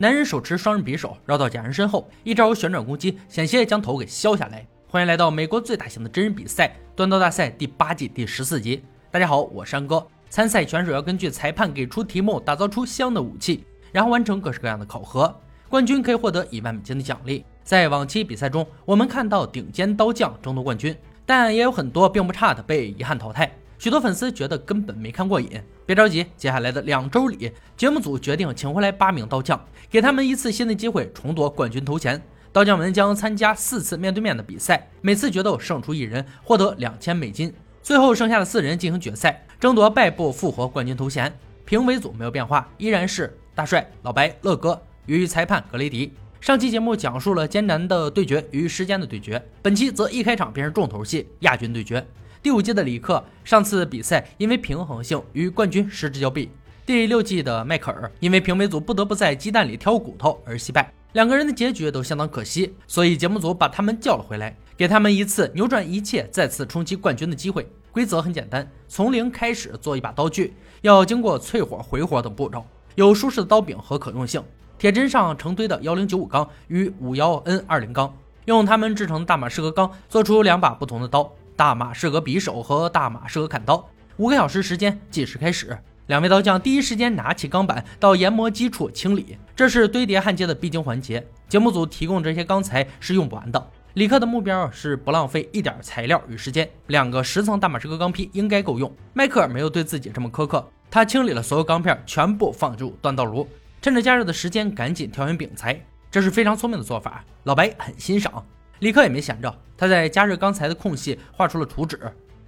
男人手持双刃匕首绕到假人身后，一招旋转攻击，险些将头给削下来。欢迎来到美国最大型的真人比赛——断刀大赛第八季第十四集。大家好，我是安哥。参赛选手要根据裁判给出题目，打造出相应的武器，然后完成各式各样的考核。冠军可以获得一万美金的奖励。在往期比赛中，我们看到顶尖刀匠争夺冠军，但也有很多并不差的被遗憾淘汰。许多粉丝觉得根本没看过瘾。别着急，接下来的两周里，节目组决定请回来八名刀匠，给他们一次新的机会重夺冠军头衔。刀匠们将参加四次面对面的比赛，每次决斗胜出一人获得两千美金。最后剩下的四人进行决赛，争夺败部复活冠军头衔。评委组没有变化，依然是大帅、老白、乐哥与裁判格雷迪。上期节目讲述了艰难的对决与时间的对决，本期则一开场便是重头戏——亚军对决。第五季的里克上次比赛因为平衡性与冠军失之交臂，第六季的迈克尔因为评委组不得不在鸡蛋里挑骨头而惜败。两个人的结局都相当可惜，所以节目组把他们叫了回来，给他们一次扭转一切、再次冲击冠军的机会。规则很简单，从零开始做一把刀具，要经过淬火、回火等步骤，有舒适的刀柄和可用性。铁砧上成堆的幺零九五钢与五幺 N 二零钢，用它们制成大马士革钢做出两把不同的刀：大马士革匕首和大马士革砍刀。五个小时时间计时开始。两位刀匠第一时间拿起钢板到研磨机处清理，这是堆叠焊接的必经环节。节目组提供这些钢材是用不完的。李克的目标是不浪费一点材料与时间，两个十层大马士革钢坯应该够用。迈克尔没有对自己这么苛刻，他清理了所有钢片，全部放入锻造炉，趁着加热的时间赶紧调匀饼材，这是非常聪明的做法。老白很欣赏，李克也没闲着，他在加热钢材的空隙画出了图纸。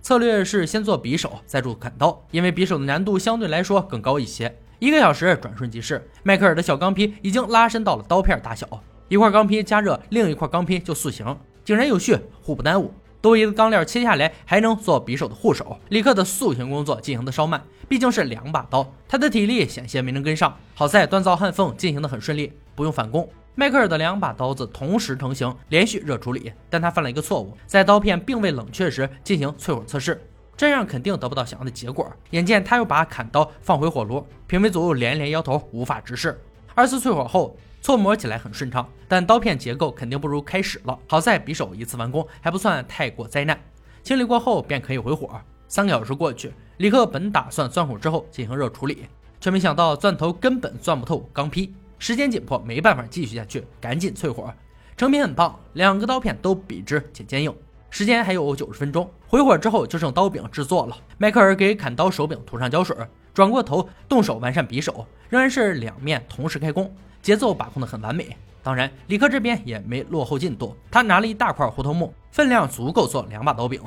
策略是先做匕首，再做砍刀，因为匕首的难度相对来说更高一些。一个小时转瞬即逝，迈克尔的小钢坯已经拉伸到了刀片大小。一块钢坯加热，另一块钢坯就塑形，井然有序，互不耽误。多余的钢料切下来，还能做匕首的护手。李克的塑形工作进行的稍慢，毕竟是两把刀，他的体力险些没能跟上。好在锻造焊缝进行的很顺利，不用返工。迈克尔的两把刀子同时成型，连续热处理，但他犯了一个错误，在刀片并未冷却时进行淬火测试，这样肯定得不到想要的结果。眼见他又把砍刀放回火炉，评委组连连摇头，无法直视。二次淬火后，搓磨起来很顺畅，但刀片结构肯定不如开始了。好在匕首一次完工，还不算太过灾难。清理过后便可以回火。三个小时过去，李克本打算钻孔之后进行热处理，却没想到钻头根本钻不透钢坯。时间紧迫，没办法继续下去，赶紧淬火。成品很棒，两个刀片都笔直且坚硬。时间还有九十分钟，回火之后就剩刀柄制作了。迈克尔给砍刀手柄涂上胶水，转过头动手完善匕首，仍然是两面同时开工，节奏把控的很完美。当然，李克这边也没落后进度，他拿了一大块胡桃木，分量足够做两把刀柄，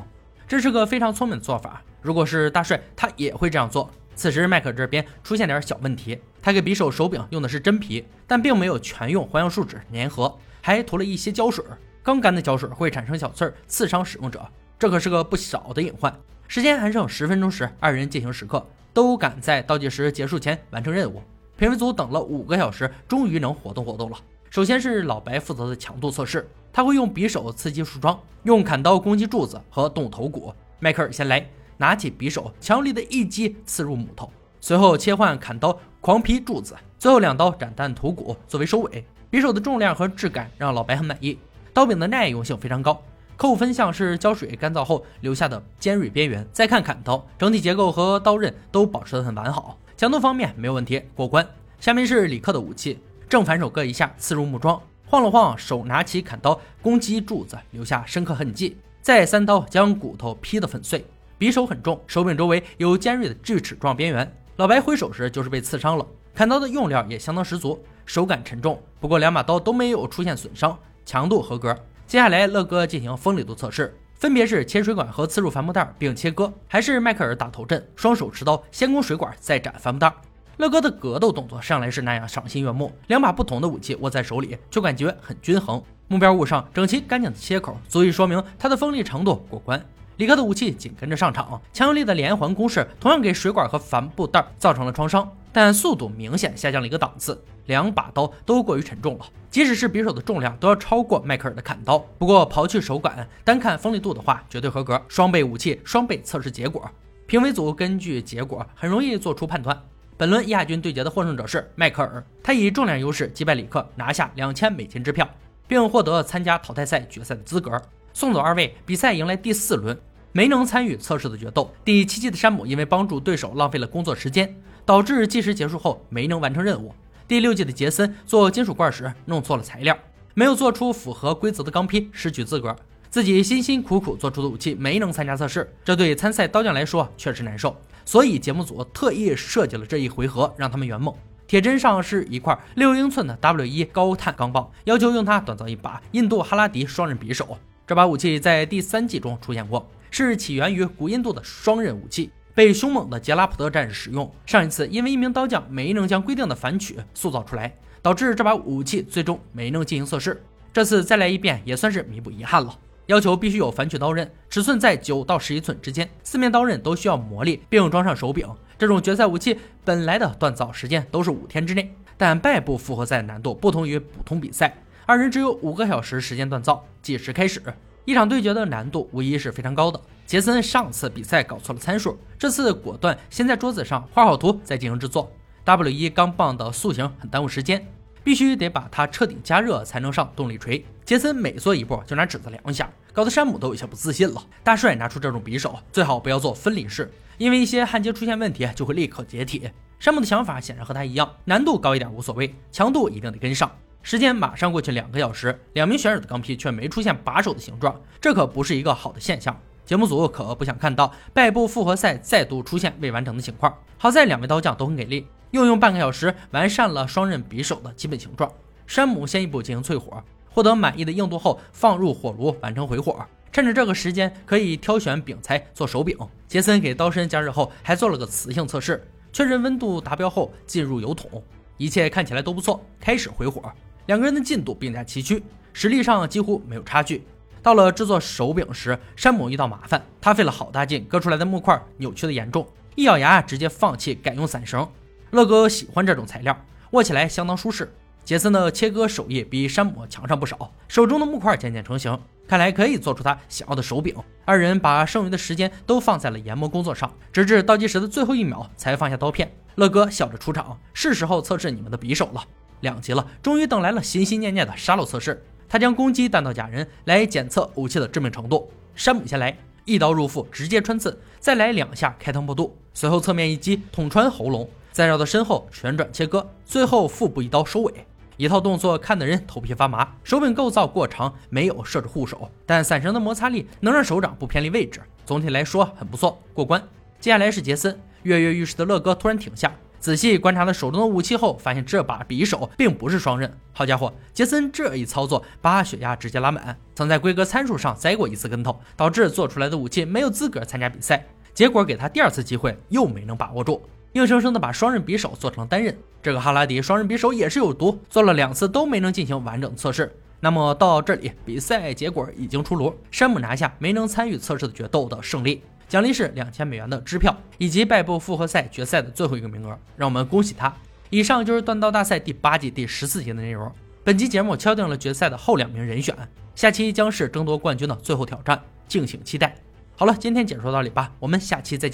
这是个非常聪明的做法。如果是大帅，他也会这样做。此时，迈克这边出现点小问题。他给匕首手柄用的是真皮，但并没有全用环氧树脂粘合，还涂了一些胶水。刚干的胶水会产生小刺儿，刺伤使用者，这可是个不少的隐患。时间还剩十分钟时，二人进行时刻，都赶在倒计时结束前完成任务。评委组等了五个小时，终于能活动活动了。首先是老白负责的强度测试，他会用匕首刺激树桩，用砍刀攻击柱子和动物头骨。迈克尔先来。拿起匕首，强力的一击刺入木头，随后切换砍刀狂劈柱子，最后两刀斩断头骨作为收尾。匕首的重量和质感让老白很满意，刀柄的耐用性非常高。扣分项是胶水干燥后留下的尖锐边缘。再看砍刀，整体结构和刀刃都保持得很完好，强度方面没有问题，过关。下面是李克的武器，正反手各一下刺入木桩，晃了晃手，拿起砍刀攻击柱子，留下深刻痕迹，再三刀将骨头劈得粉碎。匕首很重，手柄周围有尖锐的锯齿状边缘。老白挥手时就是被刺伤了。砍刀的用料也相当十足，手感沉重。不过两把刀都没有出现损伤，强度合格。接下来乐哥进行锋利度测试，分别是切水管和刺入帆布袋并切割，还是迈克尔打头阵，双手持刀先攻水管再斩帆布袋。乐哥的格斗动作上来是那样赏心悦目，两把不同的武器握在手里，却感觉很均衡。目标物上整齐干净的切口，足以说明他的锋利程度过关。李克的武器紧跟着上场，强有力的连环攻势同样给水管和帆布袋造成了创伤，但速度明显下降了一个档次。两把刀都过于沉重了，即使是匕首的重量都要超过迈克尔的砍刀。不过刨去手感，单看锋利度的话，绝对合格。双倍武器，双倍测试结果。评委组根据结果很容易做出判断。本轮亚军对决的获胜者是迈克尔，他以重量优势击败里克，拿下两千美金支票，并获得参加淘汰赛决赛的资格。送走二位，比赛迎来第四轮，没能参与测试的决斗。第七季的山姆因为帮助对手浪费了工作时间，导致计时结束后没能完成任务。第六季的杰森做金属罐时弄错了材料，没有做出符合规则的钢坯，失去资格。自己辛辛苦苦做出的武器没能参加测试，这对参赛刀匠来说确实难受。所以节目组特意设计了这一回合，让他们圆梦。铁砧上是一块六英寸的 W 一高碳钢棒，要求用它锻造一把印度哈拉迪双刃匕首。这把武器在第三季中出现过，是起源于古印度的双刃武器，被凶猛的杰拉普特战士使用。上一次因为一名刀匠没能将规定的反曲塑造出来，导致这把武器最终没能进行测试。这次再来一遍，也算是弥补遗憾了。要求必须有反曲刀刃，尺寸在九到十一寸之间，四面刀刃都需要磨砺，并装上手柄。这种决赛武器本来的锻造时间都是五天之内，但败部复活赛难度不同于普通比赛，二人只有五个小时时间锻造。计时开始，一场对决的难度无疑是非常高的。杰森上次比赛搞错了参数，这次果断先在桌子上画好图再进行制作。W 一钢棒的塑形很耽误时间。必须得把它彻底加热才能上动力锤。杰森每做一步就拿尺子量一下，搞得山姆都有些不自信了。大帅拿出这种匕首，最好不要做分离式，因为一些焊接出现问题就会立刻解体。山姆的想法显然和他一样，难度高一点无所谓，强度一定得跟上。时间马上过去两个小时，两名选手的钢坯却没出现把手的形状，这可不是一个好的现象。节目组可不想看到败部复活赛再度出现未完成的情况。好在两位刀匠都很给力。又用半个小时完善了双刃匕首的基本形状。山姆先一步进行淬火，获得满意的硬度后放入火炉完成回火。趁着这个时间可以挑选柄材做手柄。杰森给刀身加热后还做了个磁性测试，确认温度达标后进入油桶。一切看起来都不错，开始回火。两个人的进度并驾齐驱，实力上几乎没有差距。到了制作手柄时，山姆遇到麻烦，他费了好大劲割出来的木块扭曲的严重，一咬牙直接放弃，改用伞绳。乐哥喜欢这种材料，握起来相当舒适。杰森的切割手艺比山姆强上不少，手中的木块渐渐成型，看来可以做出他想要的手柄。二人把剩余的时间都放在了研磨工作上，直至倒计时的最后一秒才放下刀片。乐哥笑着出场，是时候测试你们的匕首了。两级了，终于等来了心心念念的杀戮测试。他将攻击弹道假人来检测武器的致命程度。山姆先来。一刀入腹，直接穿刺，再来两下开膛破肚，随后侧面一击捅穿喉咙，再绕到身后旋转切割，最后腹部一刀收尾。一套动作看得人头皮发麻。手柄构造过长，没有设置护手，但伞绳的摩擦力能让手掌不偏离位置。总体来说很不错，过关。接下来是杰森，跃跃欲试的乐哥突然停下。仔细观察了手中的武器后，发现这把匕首并不是双刃。好家伙，杰森这一操作把血压直接拉满，曾在规格参数上栽过一次跟头，导致做出来的武器没有资格参加比赛。结果给他第二次机会，又没能把握住，硬生生的把双刃匕首做成了单刃。这个哈拉迪双刃匕首也是有毒，做了两次都没能进行完整测试。那么到这里，比赛结果已经出炉，山姆拿下没能参与测试的决斗的胜利。奖励是两千美元的支票，以及败部复活赛决赛的最后一个名额，让我们恭喜他。以上就是锻刀大赛第八季第十四集的内容。本期节目敲定了决赛的后两名人选，下期将是争夺冠军的最后挑战，敬请期待。好了，今天解说到这里吧，我们下期再见。